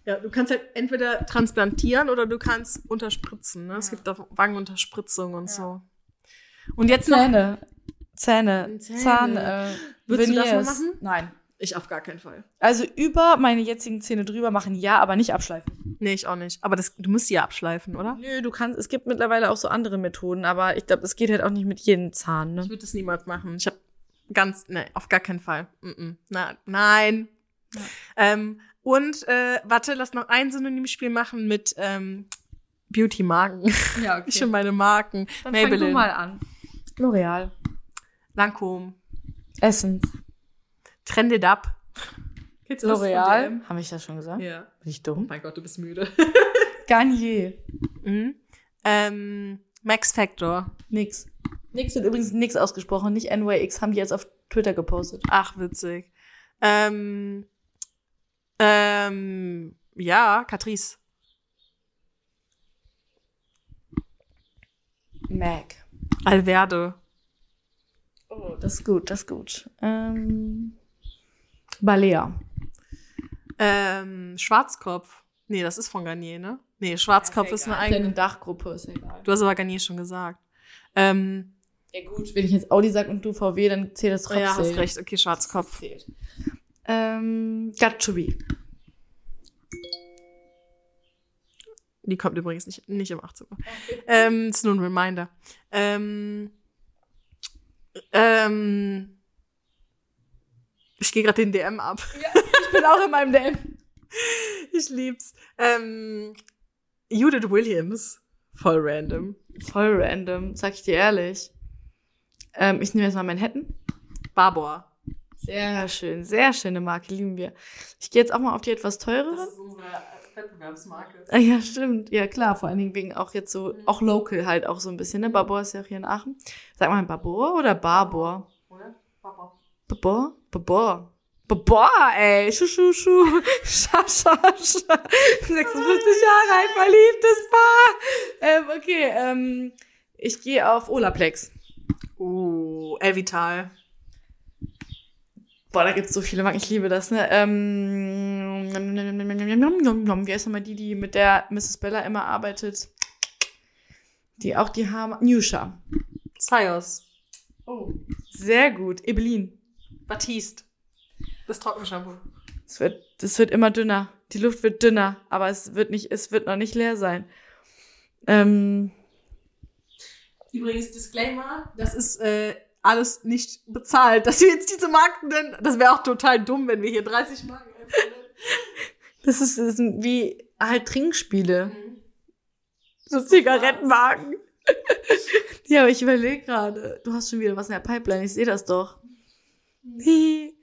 Ja, du kannst halt entweder transplantieren oder du kannst unterspritzen. Ne? Es Ja. gibt auch Wangenunterspritzung und so. Und jetzt noch. Zähne. Zähne. Zähne. Zahn. Äh, Würdest du das mal Veneers. machen? Nein. Ich auf gar keinen Fall. Also über meine jetzigen Zähne drüber machen, ja, aber nicht abschleifen. Nee, ich auch nicht. Aber das, du musst sie ja abschleifen, oder? Nö, du kannst, es gibt mittlerweile auch so andere Methoden, aber ich glaube, das geht halt auch nicht mit jedem Zahn, Ich ne? würde das niemals machen. Ich habe ganz, nee, auf gar keinen Fall. Mm -mm. Na, nein. Ja. Ähm, und äh, warte, lass noch ein Synonymspiel machen mit ähm, Beauty-Marken. Ja, Ich schon meine Marken. Dann fang du Maybelline, mal an. L'Oreal. Lancôme, Essence. Trended Up. L'Oreal. Habe ich das schon gesagt? Ja. Bin ich Oh dumm? mein Gott, du bist müde. Garnier. mhm. ähm, Max Factor. Nix. Nix wird übrigens nix ausgesprochen, nicht NYX, haben die jetzt auf Twitter gepostet. Ach, witzig. Ähm, ähm, ja, Catrice. Mac. Alverde. Oh, das ist gut, das ist gut. Ähm, Balea. Ähm, Schwarzkopf. Nee, das ist von Garnier, ne? Nee, Schwarzkopf ist eine Eine eigene. Dachgruppe, ist ja egal. Du hast aber Garnier schon gesagt. Ähm, Ja gut, wenn ich jetzt Audi sag und du VW, dann zählt das trotzdem. ja, hast recht. Okay, Schwarzkopf. Zählt. Ähm, Gatchubi. Die kommt übrigens nicht, nicht um 18 Uhr. Ähm, ist nur ein Reminder. Ähm, ähm, ich gehe gerade den DM ab. Ich bin auch in meinem DM. Ich lieb's. Ähm, Judith Williams. Voll random. Voll random, sag ich dir ehrlich. Ähm, ich nehme jetzt mal Manhattan. Barbour. Sehr schön, sehr schöne Marke, lieben wir. Ich gehe jetzt auch mal auf die etwas teureren. ist unsere Wettbewerbsmarke. Ah, ja, stimmt. Ja, klar, vor allen Dingen wegen auch jetzt so, auch local halt auch so ein bisschen, ne? Babor ist ja auch hier in Aachen. Sag mal Babor oder Barbor? Oder? Barbour. Babor? Babor. Babor, ey. Schu, schu, schu. Scha, scha, scha. 56 Jahre alt, verliebtes Paar. Ähm, okay, ähm, ich gehe auf Olaplex. Oh, Elvital. Boah, da gibt's so viele Marken, ich liebe das, ne? Ähm, wie heißt nochmal die, die mit der Mrs. Bella immer arbeitet? Die auch die Haare. Nusha. Sios. Oh. Sehr gut. Ebelin. Batiste. Das Trockenshampoo. Es wird, es wird immer dünner. Die Luft wird dünner, aber es wird nicht, es wird noch nicht leer sein. Ähm, Übrigens, Disclaimer, das ist äh, alles nicht bezahlt. Dass wir jetzt diese Marken nennen, das wäre auch total dumm, wenn wir hier 30 Marken einfach das ist, das sind wie halt Trinkspiele. nennen. So Zigarettenmarken. ja, aber ich überlege gerade. Du hast schon wieder was in der Pipeline, ich sehe das doch. Hi.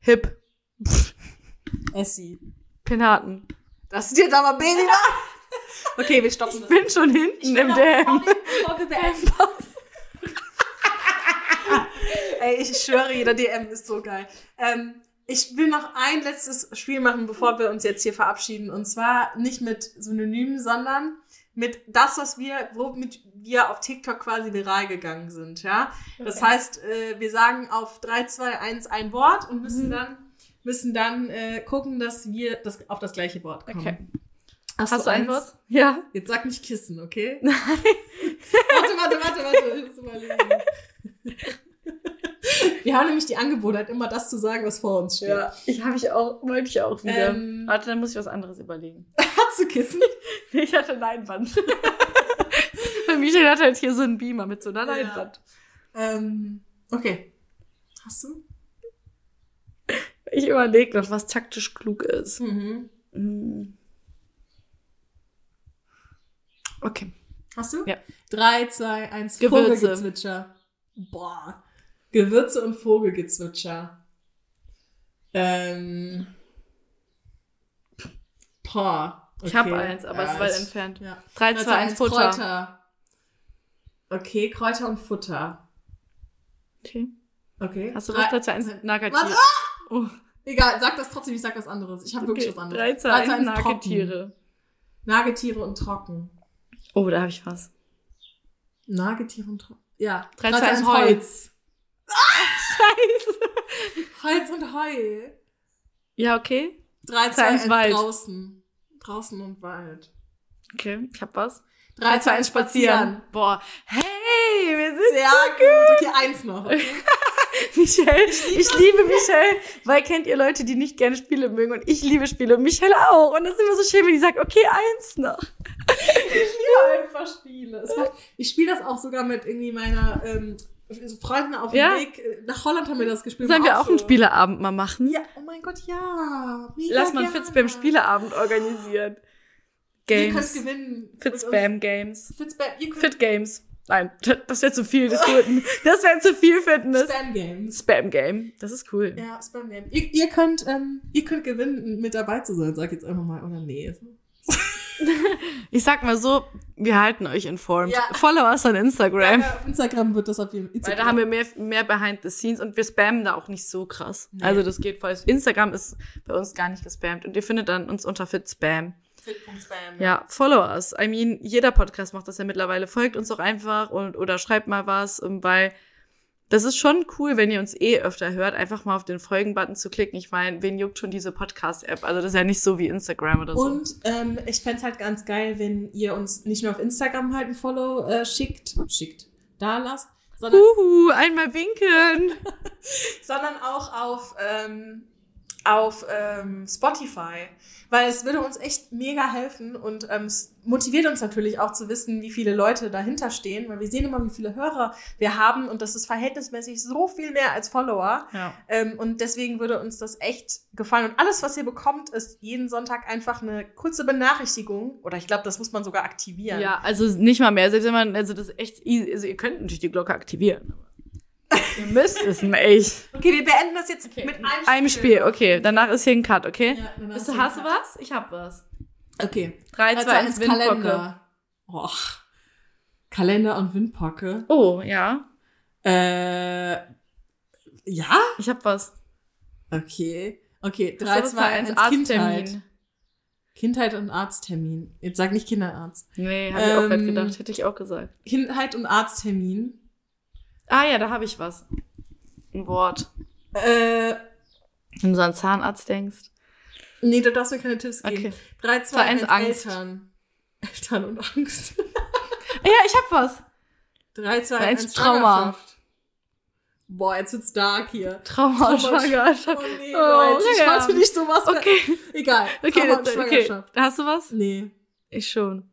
Hip. Essie. Penaten. Das ist jetzt aber weniger. Okay, wir stoppen Ich bin schon hinten im DM. Bevor wir beenden. Ey, ich schwöre, jeder DM ist so geil. Ähm, ich will noch ein letztes Spiel machen, bevor wir uns jetzt hier verabschieden. Und zwar nicht mit Synonymen, sondern mit das, was wir, womit wir auf TikTok quasi viral gegangen sind, ja. Das Okay. heißt, äh, wir sagen auf 3, 2, 1 ein Wort und müssen Mhm. dann, müssen dann äh, gucken, dass wir das, auf das gleiche Wort kommen. Okay. Hast, Hast du ein? Wort? Ja. Jetzt sag nicht Kissen, okay? Nein. warte, warte, warte, warte. Ich muss überlegen. Wir haben nämlich die Angewohnheit, immer das zu sagen, was vor uns steht. Ja, ich habe ich auch, wollte ich auch wieder. Ähm, Warte, dann muss ich was anderes überlegen. Hast du Kissen? Ich hatte Leinwand. Bei Michael hat halt hier so einen Beamer mit so einer Ja. Leinwand. Ähm, okay. Hast du? Ich überlege noch, was taktisch klug ist. Mhm. Mm. Okay. Hast du? Ja. 3, 2, 1, Gewürze. Vogelgezwitscher. Boah. Gewürze und Vogelgezwitscher. Ähm. Boah. Ich habe eins, aber es ist weit entfernt. Ja. 3, 2, 1, Futter. Kräuter. Okay, Kräuter und Futter. Okay. Okay. Hast du Drei- was? 3, 2, 1, Nagetiere. Was? Oh, Egal, sag das trotzdem, ich sag was anderes. Ich habe wirklich okay. was anderes. 3, 2, Drei, 1, zwei, eins, Nagetiere. Nagetiere und trocken. Oh, da habe ich was. Nagetiere und trocken. Ja. Drei, Drei, zwei, zwei, eins, eins, Holz. Scheiße. Holz und Heu. Ja, okay. 3, Drei, 2, eins, 1 Wald. draußen. Draußen und Wald. Okay, ich hab was. 3, 2, 1 spazieren. Boah. Hey, wir sind Sehr gut. Okay, eins noch. Okay. Michelle. Ich liebe Michelle, weil kennt ihr Leute, die nicht gerne Spiele mögen und ich liebe Spiele und Michelle auch. Und das ist immer so schön, wenn die sagt, okay, eins noch. Ich liebe einfach Spiele. Macht, ich spiele das auch sogar mit irgendwie meiner ähm, Freunden auf dem Ja. Weg. äh, Nach Holland haben wir das gespielt. Sollen wir auch einen. Spieleabend mal machen? Ja, oh mein Gott, ja. Mega Lass mal einen. Fitzbam Spieleabend organisieren. Ihr könnt Games. gewinnen. Fitzbam Games. Fitzbam. Ihr könnt Fit Games. Nein, das wäre zu viel des Guten. Das wäre zu viel Fitness. Spam Games. Spam Game. Das ist cool. Ja, Spam Game. Ihr, ihr könnt, ähm, ihr könnt gewinnen, mit dabei zu sein, sag ich jetzt einfach mal. Oder nee. Ich sag mal so, wir halten euch informed. Ja. Follow us on Instagram. Ja, auf Instagram wird das auf jeden Fall. Weil da haben wir mehr, mehr behind the scenes und wir spammen da auch nicht so krass. Nee. Also das geht voll. Instagram ist bei uns gar nicht gespammt und ihr findet dann uns unter Fitspam. Fit.spam. Ja, follow us. I mean, jeder Podcast macht das ja mittlerweile. Folgt uns doch einfach und oder schreibt mal was, ähm, weil das ist schon cool, wenn ihr uns eh öfter hört, einfach mal auf den Folgen-Button zu klicken. Ich meine, wen juckt schon diese Podcast-App? Also das ist ja nicht so wie Instagram oder so. Und ähm, ich fänd's halt ganz geil, wenn ihr uns nicht nur auf Instagram halt ein Follow äh, schickt, schickt, da lasst, sondern, Uhu, einmal winken. sondern auch auf, ähm, auf ähm, Spotify. Weil es würde uns echt mega helfen und ähm, es motiviert uns natürlich auch zu wissen, wie viele Leute dahinter stehen, weil wir sehen immer, wie viele Hörer wir haben und das ist verhältnismäßig so viel mehr als Follower. Ja. Ähm, und deswegen würde uns das echt gefallen. Und alles, was ihr bekommt, ist jeden Sonntag einfach eine kurze Benachrichtigung. Oder ich glaube, das muss man sogar aktivieren. Ja, also nicht mal mehr. Selbst wenn man, also das ist echt easy. Also ihr könnt natürlich die Glocke aktivieren. Ihr müsst es nicht. Okay, wir beenden das jetzt mit einem Spiel. Einem Spiel, okay. Danach ist hier ein Cut, okay? Ja, Bist ist du, hast du was? Ich hab was. Okay. 3, 2, 1, Windpocke. Kalender. Oh. Kalender und Windpocke. Oh, ja. Äh, ja? Ich hab was. Okay. Okay, Das 3, ist 2, 1, Kindheit. Arzttermin. Kindheit und Arzttermin. Jetzt sag nicht Kinderarzt. Nee, hab ich auch grad Ähm, gedacht. Hätte ich auch gesagt. Kindheit und Arzttermin. Ah ja, da habe ich was. Ein Wort. Äh, Wenn du so an Zahnarzt denkst. nee, du darfst mir keine Tipps geben. Okay. 3, 2, Zwei, 1, eins, Angst. Eltern. Eltern und Angst. Ja, ich hab was. 3, 2, Eins, 1, Trauma. Boah, jetzt wird's dark hier. Trauma und Trauma- Schwangerschaft. Oh nee, Oh, Leute, ich ja. wollte nicht sowas. Okay, Egal. okay, Trauma okay. Schwangerschaft. Hast du was? Nee. Ich schon.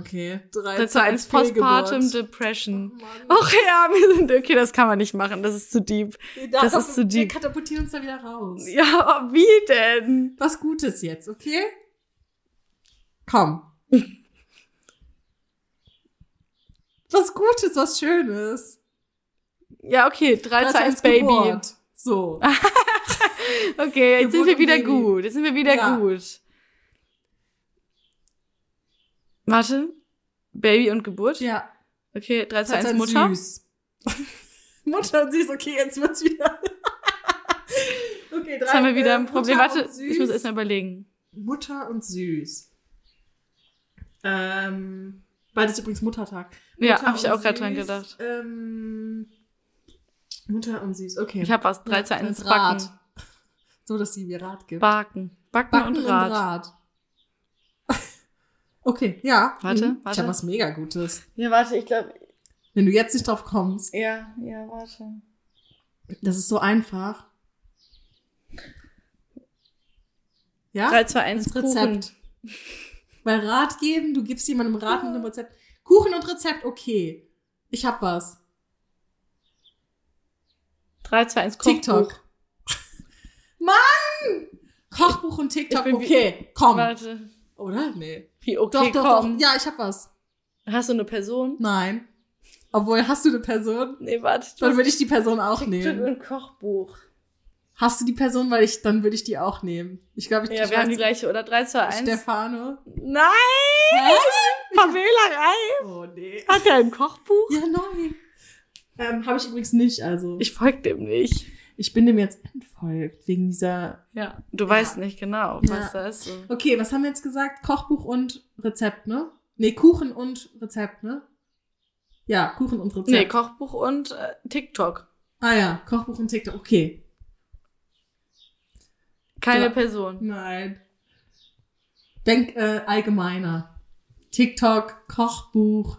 Okay. 3, Das war eins Postpartum Depression. Och ja, wir sind, okay, das kann man nicht machen. Das ist zu deep. das ist zu Wir deep. katapultieren uns da wieder raus. Ja, oh, wie denn? Was Gutes jetzt, okay? Komm. was Gutes, was Schönes. Ja, okay, 3 Das zu 1 heißt Baby. Geburt. So. Okay, jetzt sind Geburt wir und wieder Baby. gut. Jetzt sind wir wieder Ja. gut. Warte. Baby und Geburt? Ja. Okay, 3 zu Das 1 ist Mutter. Süß. Mutter und süß, okay, jetzt wird's wieder. okay, Jetzt haben wir wieder äh, ein Problem. Mutter Warte, und süß. ich muss erst mal überlegen. Mutter und süß. Ähm, bald ist übrigens Muttertag. Ja, Mutter habe ich und auch gerade dran gedacht. Ähm, Mutter und süß, okay. Ich habe was. 3 zu Ja, 1 das Rad. Backen. So, dass sie mir Rat gibt. Backen. Backen, Backen und Rad. Rad. Okay, ja. Warte, Mhm. Ich warte. habe was mega Gutes. Ja, warte, ich glaube. Wenn du jetzt nicht drauf kommst, Ja, ja, warte. das ist so einfach. Ja? 3 zu 1 Das Kuchen. Rezept. Weil Rat geben, du gibst jemandem Rat mit einem Rezept. Kuchen und Rezept, okay. Ich hab was. 3, 2, 1, Kochbuch. TikTok. Mann! Kochbuch und TikTok, Ich wie- okay, komm. Warte. Oder? Nee. Wie, okay, Doch, doch, komm. doch. Ja, ich hab was. Hast du eine Person? Nein. Obwohl, hast du eine Person? Nee, warte. Dann würde ich die Person auch TikTok nehmen. und Kochbuch. Hast du die Person, weil ich, dann würde ich die auch nehmen. Ich glaube, ich, Ja, ich wir haben die gleiche, oder? 3, 2, 1. Stefano. Nein! Pamela Oh, nee. Hat er ein Kochbuch? Ja, nein. Ähm, habe ich übrigens nicht, also. Ich, Ich folge dem nicht. Ich bin dem jetzt entfolgt, wegen dieser. Ja. Du weißt nicht genau, Ja. was das ist. So. Okay, was haben wir jetzt gesagt? Kochbuch und Rezept, ne? Nee, Kuchen und Rezept, ne? Ja, Kuchen und Rezept. Nee, Kochbuch und äh, TikTok. ah ja, Kochbuch und TikTok, okay. Keine Ja. Person. Nein. Denk äh, allgemeiner. TikTok, Kochbuch.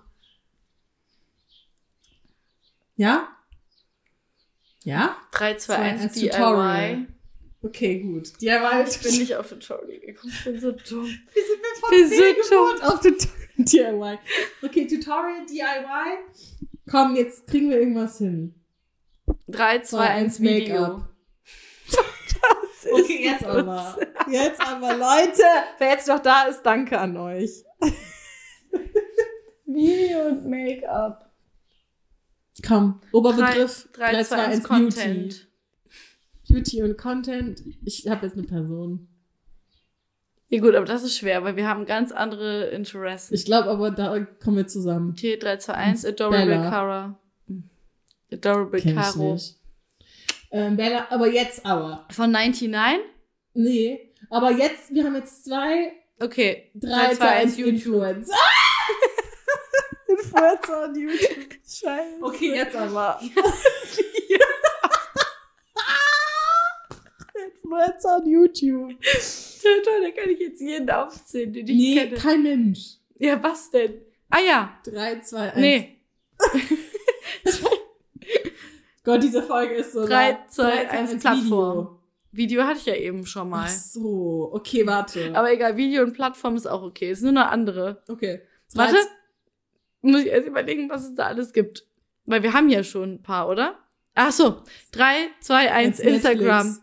Ja? Ja? 3, 2, 1, als DIY. Tutorial. Okay, gut. DIY. Ich bin nicht auf Tutorial gekommen. Ich bin so dumm. Wie sind wir von Wir wir sind schon- auf Tutorial DIY? Okay, Tutorial DIY. Komm, jetzt kriegen wir irgendwas hin. 3, 2, 1, Video. Das ist Okay, jetzt aber. Jetzt aber, Leute. Wer jetzt noch da ist, danke an euch. Video und Make-up. Komm, Oberbegriff 3, 2, 1, Beauty. Content. Beauty und Content. Ich habe jetzt eine Person. Ja gut, aber das ist schwer, weil wir haben ganz andere Interessen. Ich glaube aber, da kommen wir zusammen. Okay, 3, 2, 1, Adorable Bella. Cara. Adorable Kenn ich Caro. nicht. Ähm, Bella, aber jetzt aber. Von 99? Nee, aber jetzt, wir haben jetzt zwei, Okay. 3, 2, 1 Influencer. Influencer und YouTube. Scheiße. Okay, jetzt aber. Influencer und YouTube. Toll, da kann ich jetzt jeden aufzählen, den ich Nee, kenne. kein Mensch. Ja, was denn? Ah ja. 3, 2, 1. Nee. Gott, diese Folge ist so. Drei, lang. zwei, Drei, eins, eins, Plattform. Video. Video hatte ich ja eben schon mal. Ach so, okay, warte. Aber egal, Video und Plattform ist auch okay. Ist nur eine andere. okay. Warte. Muss ich erst überlegen, was es da alles gibt. Weil wir haben ja schon ein paar, oder? Ach so. Drei, zwei, eins, Netflix. Instagram.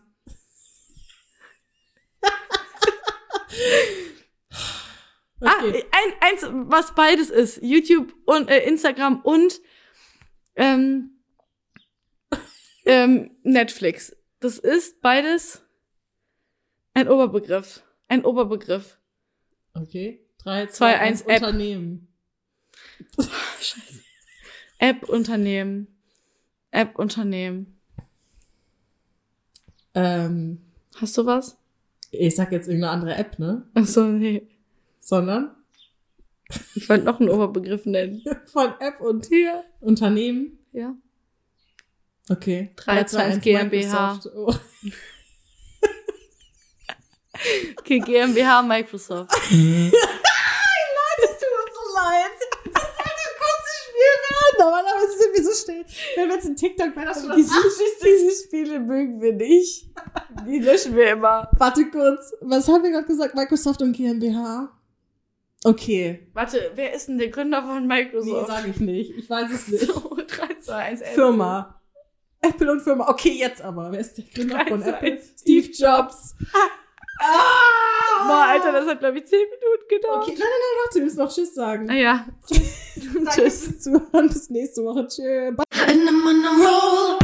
Okay. Ah, ein, eins, was beides ist. YouTube und äh, Instagram und ähm, ähm, Netflix. Das ist beides ein Oberbegriff. Ein Oberbegriff. okay. 3, 2, Zwei, 1 eins, App. Unternehmen. App-Unternehmen. App-Unternehmen. Ähm, Hast du was? ich sag jetzt irgendeine andere App, ne? Achso, nee. Sondern Ich wollte noch einen Oberbegriff nennen. von App und Ja. Unternehmen. Ja. Okay. 3, 2, 1 GmbH. Oh. Okay, GmbH, Microsoft. Das tut uns so leid. Das sollte ein kurzes Spiel werden. Schnell. Wenn wir jetzt ein TikTok wäre, das schon Diese, diese Spiele mögen wir nicht. Die löschen wir immer. Warte kurz. Was haben wir gerade gesagt? Microsoft und GmbH? Okay. Warte, wer ist denn der Gründer von Nee, Microsoft? sage ich nicht. Ich weiß es nicht. so, 3, 2, 1, Apple. Firma. Apple und Firma. Okay, jetzt aber. Wer ist der Gründer Drei, von zwei, Apple? eins. Steve Jobs. Ah! Boah, Alter, das hat, glaube ich, 10 Minuten gedauert. Okay, nein, nein, nein, warte, wir müssen noch Tschüss sagen. Ah ja. Danke Tschüss. fürs Zuhören. Bis nächste Woche. Tschüss. Bye.